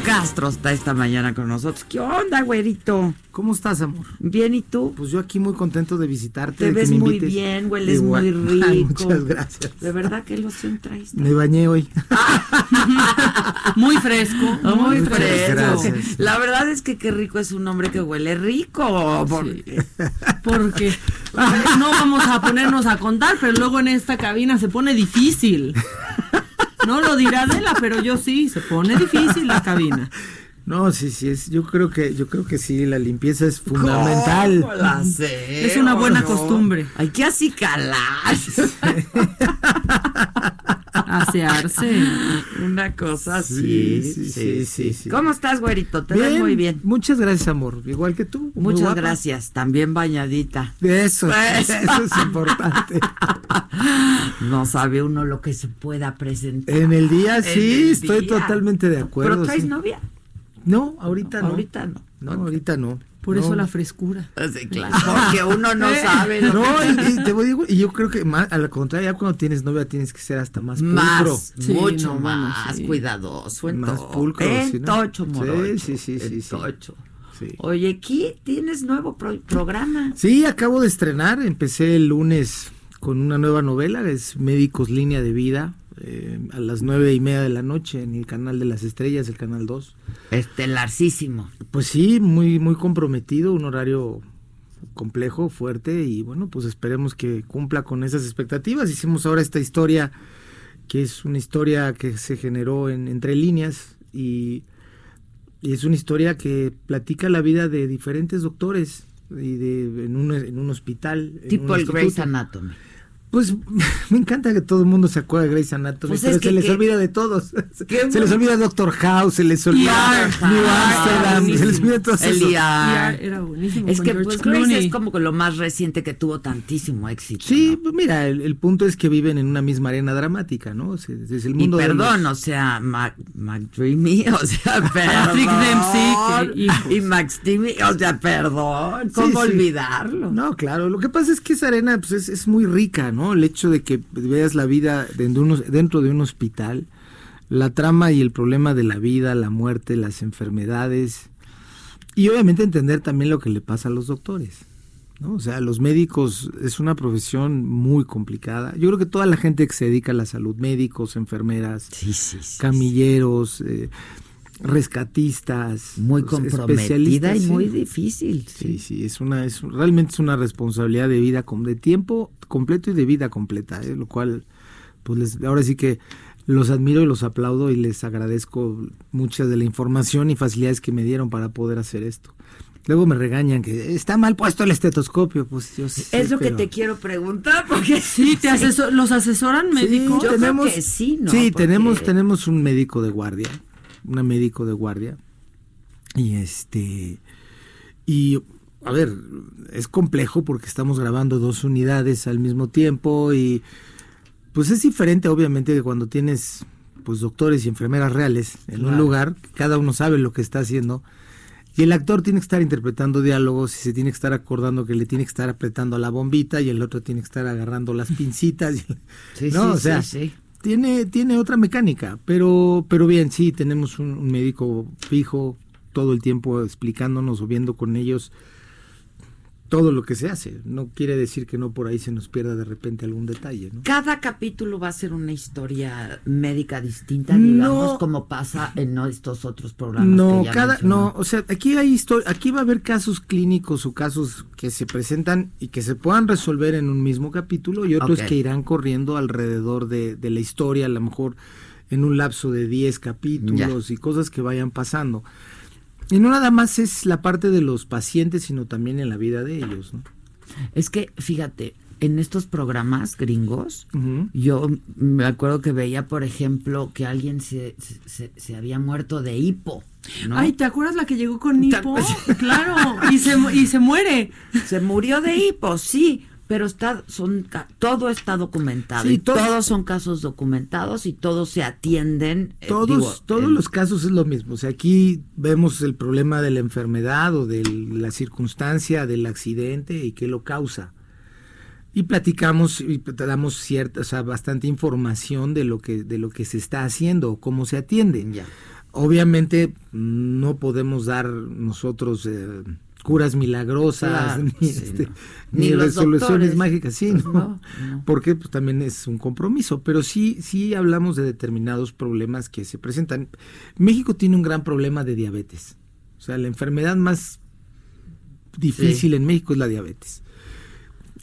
Castro está esta mañana con nosotros. ¿Qué onda, güerito? ¿Cómo estás, amor? Bien, ¿y tú? Pues yo aquí muy contento de visitarte. Te de que ves me muy invites. bien, hueles Igual. muy Ay, rico. muchas gracias. De verdad que loción traes. Me bañé hoy. Muy fresco. Muy Muchas fresco. gracias. La verdad es que qué rico es un hombre que huele rico. porque- Porque no vamos a ponernos a contar, pero luego en esta cabina se pone difícil. No lo dirá Adela, pero yo sí, se pone difícil la cabina. No, sí, sí, es, yo creo que, yo creo que sí, la limpieza es fundamental. ¿Cómo la sé, Es una buena costumbre. Hay que acicalar. Asearse. Una cosa así. Sí, sí, sí, sí, sí. ¿Cómo estás, güerito? Te ves muy bien. Muchas gracias, amor. Igual que tú. Muchas guapa. gracias. También bañadita. Eso, Pues. eso es importante. No sabe uno lo que se pueda presentar. En el día, sí, el estoy día. totalmente de acuerdo. ¿Pero traes sí. novia? No, ahorita no. Ahorita no. No, ahorita no. Por No. eso la frescura. Sí, claro. Porque uno no sabe. lo No, que- y, y te voy digo, y yo creo que más, a la contraria, ya cuando tienes novia tienes que ser hasta más pulcro. Más, Sí, mucho no, bueno, más sí. cuidadoso en Más todo. pulcro, En tocho, morocho. sí, sí, sí, en sí. tocho. Sí. Oye, aquí tienes nuevo pro- programa. Sí, acabo de estrenar, empecé el lunes con una nueva novela, es Médicos Línea de Vida, eh, a las nueve y media de la noche en el canal de las estrellas, el canal 2. Estelarcísimo. Pues sí, muy, muy comprometido, un horario complejo, fuerte, y bueno, pues esperemos que cumpla con esas expectativas. Hicimos ahora esta historia, que es una historia que se generó en entre líneas, y, y es una historia que platica la vida de diferentes doctores y de en un, en un hospital. en Tipo un el Grey's. Anatomy. Pues me encanta que todo el mundo se acuerde de Grey's Anatomy, Pues pero que- se les que- olvida de todos. Se les olvida Doctor House, se les olvida. New Ah, Amsterdam, se les olvida todo eso. ER. Ya era buenísimo. Es que pues Grace Clooney. es como que lo más reciente que tuvo tantísimo éxito. Sí, ¿no? pues mira, el, el punto es que viven en una misma arena dramática, ¿no? O sea, es el Y mundo de perdón, los- o sea, Mac, McDreamy, o sea, perdón. Patrick Dempsey, y Max Timmy, o sea, perdón. ¿Cómo Sí, sí. olvidarlo? No, claro, lo que pasa es que esa arena pues, es, es muy rica, ¿no? El hecho de que veas la vida dentro de, unos- dentro de un hospital, la trama y el problema de la vida, la muerte, las enfermedades, y obviamente entender también lo que le pasa a los doctores, ¿no? O sea, los médicos es una profesión muy complicada. Yo creo que toda la gente que se dedica a la salud, médicos, enfermeras, Sí, sí, sí. camilleros, eh, rescatistas, Muy pues, comprometida y sí. muy difícil. Sí, sí, es una, es realmente es una responsabilidad de vida, de tiempo completo y de vida completa, ¿eh? lo cual, pues les- ahora sí que los admiro y los aplaudo y les agradezco mucha de la información y facilidades que me dieron para poder hacer esto. Luego me regañan que está mal puesto el estetoscopio, pues yo sé, Es lo que te quiero preguntar, porque Sí, te aseso- los asesoran Sí, médicos. Yo creo que sí, ¿no? Sí, Porque- tenemos, tenemos un médico de guardia, una médico de guardia. Y este, y a ver, es complejo porque estamos grabando dos unidades al mismo tiempo y pues es diferente obviamente que cuando tienes pues doctores y enfermeras reales en un lugar, cada uno sabe lo que está haciendo. Y el actor tiene que estar interpretando diálogos y se tiene que estar acordando que le tiene que estar apretando la bombita y el otro tiene que estar agarrando las pincitas. y- Sí, no, sí, o sea, sí, sí. Tiene, tiene otra mecánica, pero, pero bien, sí, tenemos un, un médico fijo todo el tiempo explicándonos o viendo con ellos todo lo que se hace. No quiere decir que no por ahí se nos pierda de repente algún detalle, ¿no? Cada capítulo va a ser una historia médica distinta, digamos, No. como pasa en estos otros programas. No, que ya cada, no, o sea, aquí hay aquí va a haber casos clínicos o casos que se presentan y que se puedan resolver en un mismo capítulo y otros que irán corriendo alrededor de, de la historia, a lo mejor en un lapso de 10 capítulos y cosas que vayan pasando. Y no nada más es la parte de los pacientes, sino también en la vida de ellos, ¿no? Es que, fíjate, en estos programas gringos, yo me acuerdo que veía, por ejemplo, que alguien se, se, se había muerto de hipo. ¿no? Ay, ¿te acuerdas la que llegó con hipo? claro, y se, y se muere. Se murió de hipo, sí, pero está, son, todo está documentado Sí, y todo- todos son casos documentados y todos se atienden. eh, Todos, digo, todos en- los casos es lo mismo. O sea, aquí vemos el problema de la enfermedad o de la circunstancia del accidente y qué lo causa. Y platicamos y damos cierta, o sea, bastante información de lo que, de lo que se está haciendo, cómo se atiende. Ya. Obviamente no podemos dar nosotros eh, curas milagrosas Claro, ni, sí, este, no. ni resoluciones mágicas, sí, Pues ¿no? no, no. Porque pues también es un compromiso, pero sí, sí hablamos de determinados problemas que se presentan. México tiene un gran problema de diabetes. O sea, la enfermedad más difícil Sí. en México es la diabetes.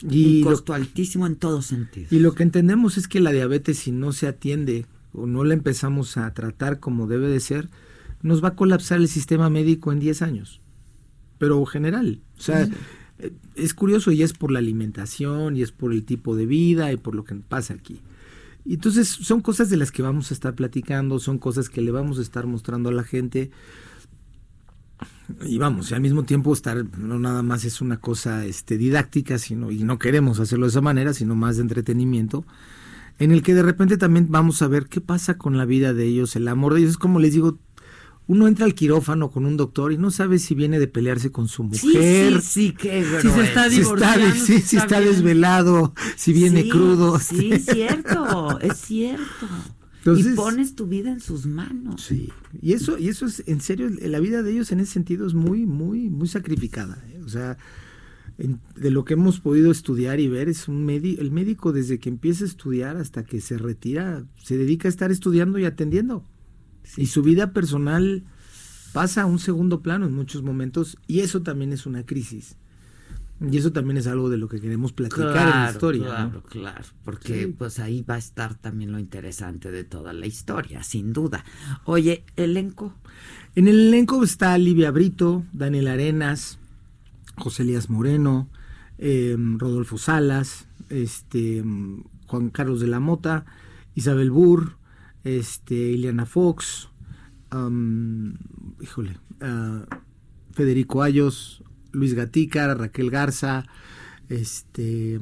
Un Y lo, costo altísimo en todos sentidos. y lo que entendemos es que la diabetes, si no se atiende o no la empezamos a tratar como debe de ser, nos va a colapsar el sistema médico en 10 años. Pero general. O sea, eh, es curioso y es por la alimentación y es por el tipo de vida y por lo que pasa aquí. Entonces son cosas de las que vamos a estar platicando, son cosas que le vamos a estar mostrando a la gente. Y vamos, y al mismo tiempo estar, no nada más es una cosa este, didáctica, sino, y no queremos hacerlo de esa manera, sino más de entretenimiento, en el que de repente también vamos a ver qué pasa con la vida de ellos, el amor de ellos. Es como les digo, uno entra al quirófano con un doctor y no sabe si viene de pelearse con su Sí, mujer, sí, sí, qué Si se está si está, divorciando, sí, si si está está bien. desvelado, si viene Sí, crudo. Sí, es cierto, es cierto. Entonces- y pones tu vida en sus manos. Sí, y eso, y eso es, en serio, la vida de ellos en ese sentido es muy, muy, muy sacrificada. ¿eh? O sea, en- de lo que hemos podido estudiar y ver, es un médico, el médico desde que empieza a estudiar hasta que se retira, se dedica a estar estudiando y atendiendo. Y su vida personal pasa a un segundo plano en muchos momentos, y eso también es una crisis. Y eso también es algo de lo que queremos platicar en la historia. ¿no? Claro, claro, porque Sí. pues ahí va a estar también lo interesante de toda la historia, sin duda. Oye, elenco. En el elenco está Livia Brito, Daniel Arenas, José Elías Moreno, eh, Rodolfo Salas, este, Juan Carlos de la Mota, Isabel Burr, este, Ileana Fox, híjole, ah, Federico Ayos, Luis Gatica, Raquel Garza, este,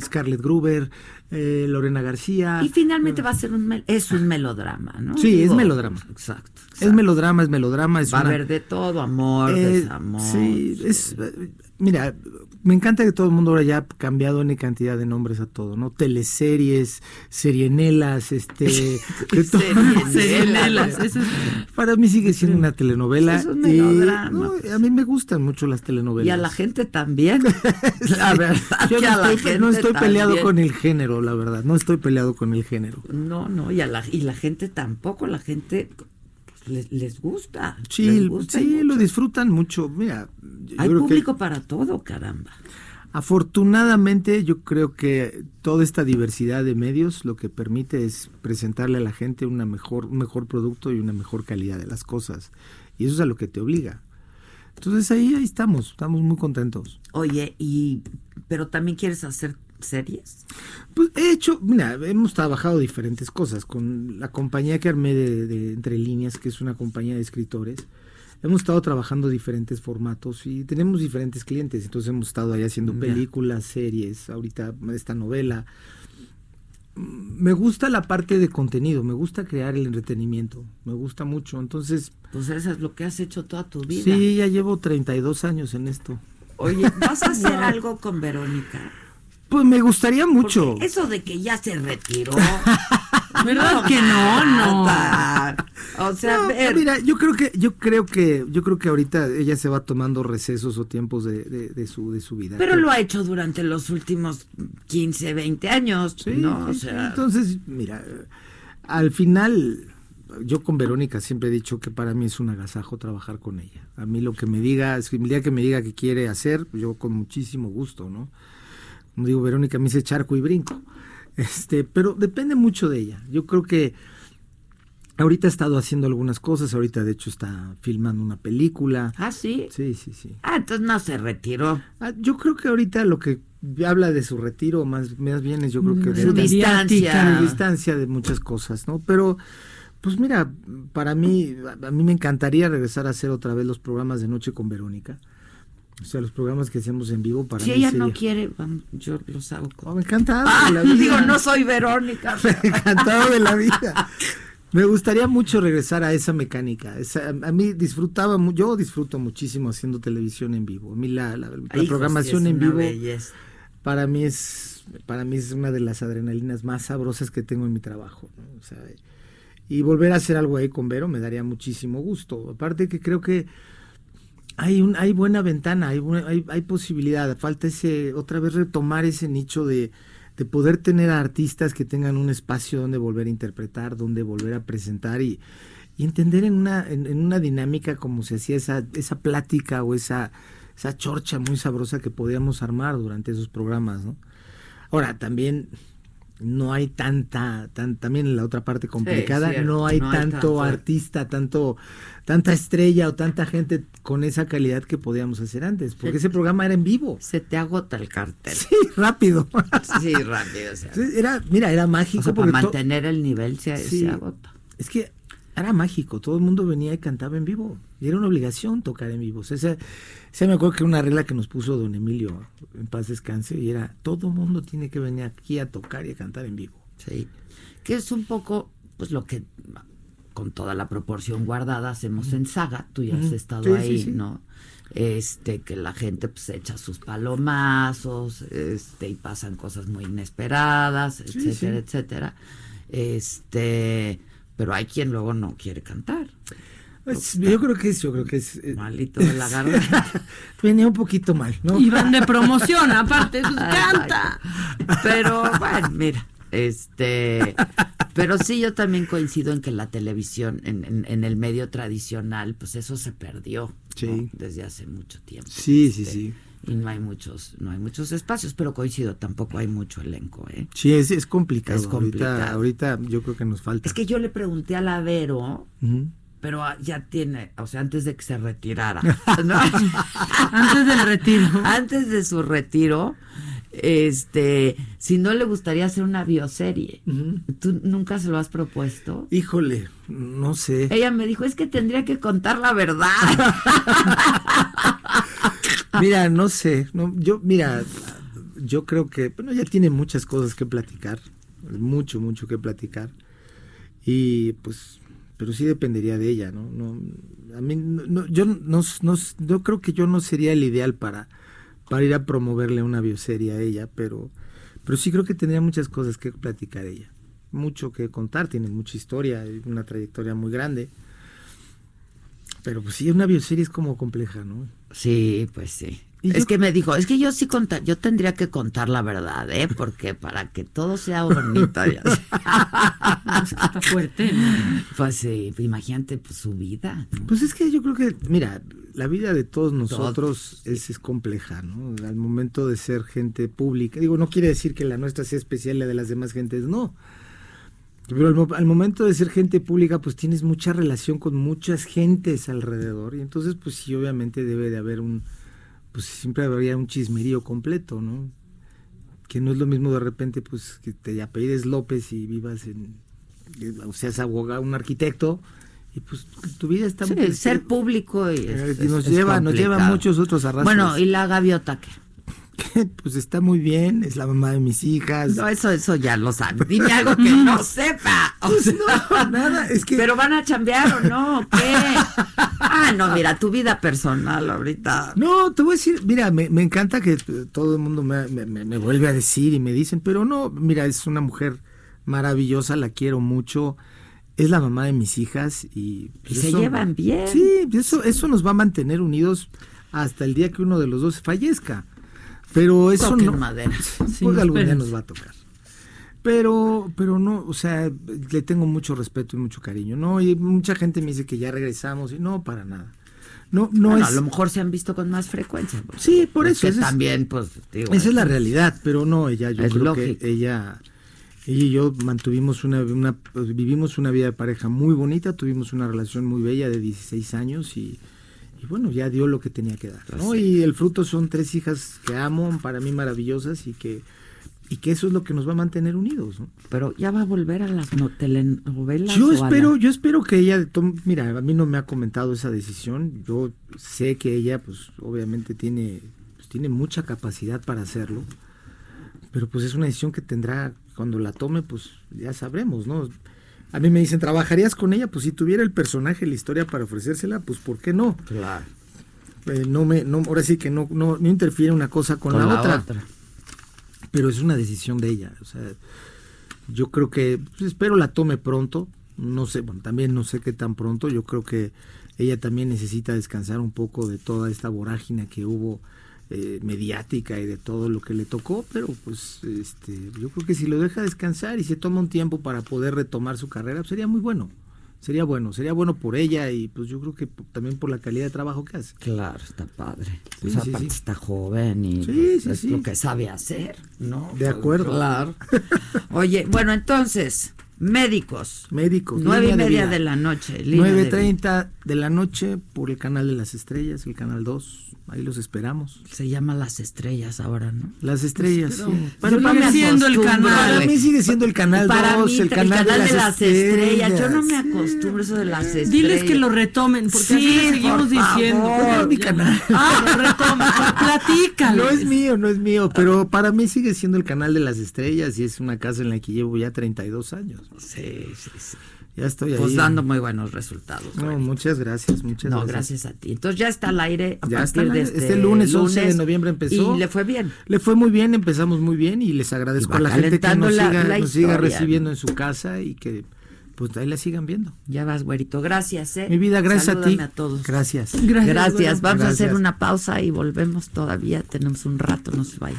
Scarlett Gruber, eh, Lorena García. Y finalmente va a ser un mel- es un melodrama, ¿no? Sí, es melodrama. Exacto. Es melodrama, es melodrama, es Va a haber de todo, amor, Eh, desamor. Sí, es, mira, me encanta que todo el mundo ahora ya ha cambiado N cantidad de nombres a todo, ¿no? Teleseries, serienelas, este... de todo. Serienelas. Es- Para mí sigue siendo una telenovela. Es un y, melodrama, no, pues. a mí me gustan mucho las telenovelas. Y a la gente también. La verdad Yo no a la estoy, no estoy peleado también. con el género, la verdad. No estoy peleado con el género. No, no, y, a la, y la gente tampoco, la gente les, les gusta. Sí, les gusta sí, lo disfrutan mucho. Mira, yo Hay que- público para todo, caramba. Afortunadamente, yo creo que toda esta diversidad de medios lo que permite es presentarle a la gente una mejor, un mejor producto y una mejor calidad de las cosas. Y eso es a lo que te obliga. Entonces ahí, ahí estamos, estamos muy contentos. Oye, y pero también quieres hacer series? Pues he hecho, mira, hemos trabajado diferentes cosas con la compañía que armé de, de Entre Líneas, que es una compañía de escritores. Hemos estado trabajando diferentes formatos y tenemos diferentes clientes. Entonces hemos estado ahí haciendo películas, series, ahorita esta novela. Me gusta la parte de contenido, me gusta crear el entretenimiento, me gusta mucho. Entonces, Pues eso es lo que has hecho toda tu vida. sí, ya llevo 32 años en esto. Oye, ¿vas a hacer algo con Verónica? Pues me gustaría mucho. Porque eso de que ya se retiró. ¿Verdad que no? No. O sea, No, ver, mira, yo creo que, yo creo que, yo creo que ahorita ella se va tomando recesos o tiempos de, de, de su, de su vida. pero Creo- lo ha hecho durante los últimos 15, 20 años, Sí, ¿no? O sea, entonces, mira, al final, yo con Verónica siempre he dicho que para mí es un agasajo trabajar con ella. A mí lo que me diga, el día que me diga que quiere hacer, yo con muchísimo gusto, ¿no? Como digo, Verónica me dice charco y brinco. Este, pero depende mucho de ella. Yo creo que ahorita ha estado haciendo algunas cosas, ahorita de hecho está filmando una película. ah, sí. Sí, sí, sí. Ah, entonces no se retiró. Ah, yo creo que ahorita lo que habla de su retiro, más, más bien es yo creo que de Su de- distancia. de distancia de muchas cosas, ¿no? Pero, pues mira, para mí, a a mí me encantaría regresar a hacer otra vez los programas de noche con Verónica. O sea, los programas que hacemos en vivo para Si mí ella no quiere, yo los hago Oh, con... me encanta Ah, la vida. digo, no soy Verónica. encantado de la vida. Me gustaría mucho regresar a esa mecánica. Esa- a mí disfrutaba, yo disfruto muchísimo haciendo televisión en vivo. A mí la, la- programación en vivo belleza. para mí es para mí es una de las adrenalinas más sabrosas que tengo en mi trabajo. ¿no? O sea, y volver a hacer algo ahí con Vero me daría muchísimo gusto. Aparte que creo que hay un hay buena ventana, hay, hay, hay posibilidad. Falta ese otra vez retomar ese nicho de, de poder tener a artistas que tengan un espacio donde volver a interpretar, donde volver a presentar y, y entender en una, en una dinámica como se hacía esa, esa plática o esa, esa chorcha muy sabrosa que podíamos armar durante esos programas, ¿no? Ahora, también no hay tanta, tan, también en la otra parte complicada, no hay no tanto artista, tanto, tanta estrella o tanta gente con esa calidad que podíamos hacer antes, porque ese programa era en vivo. Se te agota el cartel. Sí, rápido. Sí, rápido. o sea, Era, mira, era mágico. o sea, para mantener el nivel se, Sí. se agota. Es que era mágico, todo el mundo venía y cantaba en vivo. Y era una obligación tocar en vivo. O sea, esa me acuerdo que una regla que nos puso don Emilio, en paz descanse, y era, todo mundo tiene que venir aquí a tocar y a cantar en vivo. Sí. Que es un poco, pues lo que con toda la proporción guardada hacemos en saga. Tú ya has estado Sí, ahí, sí. ¿no? Este, que la gente pues echa sus palomazos, este, y pasan cosas muy inesperadas, etcétera, etcétera. Este, pero hay quien luego no quiere cantar. Es- yo creo que es, yo creo que es... eh, Malito de la garganta. venía un poquito mal, ¿no? Y van de promoción, aparte, pues canta. Pero bueno, mira, este, pero sí yo también coincido en que la televisión, en, en- en el medio tradicional, pues eso se perdió ¿no? Sí. desde hace mucho tiempo. Sí, sí, Este, sí. Y no hay muchos, no hay muchos espacios, pero coincido, tampoco hay mucho elenco, ¿eh? Sí, es, es complicado. Es complicado. Ahorita, ahorita yo creo que nos falta. Es que yo le pregunté a la Vero. Pero ah, ya tiene, o sea, antes de que se retirara, ¿no? Antes del retiro. antes de su retiro, este, si no le gustaría hacer una bioserie. ¿Tú nunca se lo has propuesto? Híjole, no sé. Ella me dijo, es que tendría que contar la verdad. Mira, no sé, no, yo, mira, yo creo que, bueno, ya tiene muchas cosas que platicar, mucho, mucho que platicar, y pues, pero sí dependería de ella, ¿no? no a mí, no, yo no, no, yo creo que yo no sería el ideal para, para ir a promoverle una bioserie a ella, pero, pero sí creo que tendría muchas cosas que platicar ella, mucho que contar, tiene mucha historia, una trayectoria muy grande, pero pues sí, una bioserie es como compleja, ¿no? Sí, pues sí. Y Es yo- que me dijo, es que yo sí contar, yo tendría que contar la verdad, ¿eh? Porque para que todo sea bonito. Es que está fuerte. ¿no? pues sí, imagínate pues, su vida. ¿no? Pues es que yo creo que, mira, la vida de todos nosotros es, es compleja, ¿no? Al momento de ser gente pública, digo, no quiere decir que la nuestra sea especial, la de las demás gentes, no. Pero al, al momento de ser gente pública, pues tienes mucha relación con muchas gentes alrededor, y entonces, pues sí, obviamente debe de haber un, pues siempre habría un chismerío completo, ¿no? Que no es lo mismo de repente, pues, que te apellides López y vivas en, o seas abogado, un arquitecto, y pues tu vida está Sí, muy- ser público y, es- eh, es- nos es lleva, nos lleva muchos otros arrastres. Bueno, y la gaviota que. pues está muy bien, es la mamá de mis hijas. No, eso, eso ya lo sabe. Dime algo que no sepa. O Pues sea, no, nada, es que Pero van a chambear o no, ¿qué? Ah, no, mira, tu vida personal ahorita. No, te voy a decir, mira, me, me encanta que todo el mundo me, me- me- vuelve a decir y me dicen, pero no, mira, es una mujer maravillosa, la quiero mucho, es la mamá de mis hijas y... Y se llevan bien. Sí, eso, eso nos va a mantener unidos hasta el día que uno de los dos fallezca. Pero eso Toquen no... madera. Sí, algún día nos va a tocar. Pero, pero no, o sea, le tengo mucho respeto y mucho cariño. No, y mucha gente me dice que ya regresamos y no, para nada. No, no Bueno, es. a lo mejor se han visto con más frecuencia. Sí, por es eso, que es- también, pues, digo, Esa es la realidad, pero no, ella, yo creo lógico. que ella, ella y yo mantuvimos una, una, pues, vivimos una vida de pareja muy bonita, tuvimos una relación muy bella de 16 años y, y bueno, ya dio lo que tenía que dar, ¿no? Y el fruto son tres hijas que amo, para mí maravillosas y que y que eso es lo que nos va a mantener unidos, ¿no? Pero ya va a volver a las no telenovelas. Yo espero, la- yo espero que ella, tome- mira, a mí no me ha comentado esa decisión. Yo sé que ella, pues, obviamente tiene, pues, tiene mucha capacidad para hacerlo, pero pues es una decisión que tendrá cuando la tome, pues, ya sabremos, ¿no? A mí me dicen, ¿trabajarías con ella? Pues si tuviera el personaje, la historia para ofrecérsela, pues ¿por qué no? Claro. Eh, no me, no, ahora sí que no, no, no interfiere una cosa con, Con la, la otra otra. Pero es una decisión de ella. O sea, yo creo que pues, espero la tome pronto. No sé, bueno, también no sé qué tan pronto. Yo creo que ella también necesita descansar un poco de toda esta vorágine que hubo eh, mediática y de todo lo que le tocó, pero pues este, yo creo que si lo deja descansar y se toma un tiempo para poder retomar su carrera, pues, sería muy bueno. Sería bueno, sería bueno por ella y pues yo creo que también por la calidad de trabajo que hace. Claro, está padre. Sí, sea, sí, está joven y sí, es lo que sabe hacer, ¿no? De acuerdo. Claro. Oye, bueno, entonces, médicos. Médicos. Nueve y media vida. de la noche. línea de vida. 9.30 de la noche por el canal de las estrellas, el canal 2. Ahí los esperamos. Se llama Las Estrellas ahora, ¿no? Las estrellas, Pero- sí. Pero Sigue no siendo el canal. Para mí sigue siendo el canal Para 2, mí, el canal, de, las, estrellas. Yo no me estrellas. acostumbro a eso de las estrellas. Diles que lo retomen, porque así Sí, le seguimos por diciendo. favor. Es mi canal. Ah, lo retomen. Platícalo. No es mío, no es mío, pero para mí sigue siendo el canal de las estrellas y es una casa en la que llevo ya 32 años. Sí, sí, sí. Ya estoy ahí. Pues dando muy buenos resultados. No, muchas gracias, muchas No, gracias. gracias a ti. Entonces ya está al aire a Ya partir de este, Este lunes, 11 de noviembre empezó. Y le fue bien. Le fue muy bien, empezamos muy bien y les agradezco Y a la gente que nos, la- siga, la nos siga recibiendo ¿no? en su casa y que pues ahí la sigan viendo. Ya vas, güerito. Gracias, ¿eh? Mi vida, gracias a ti. A todos. Gracias. Gracias. Vamos a hacer una pausa y volvemos todavía. Tenemos un rato, no se vaya.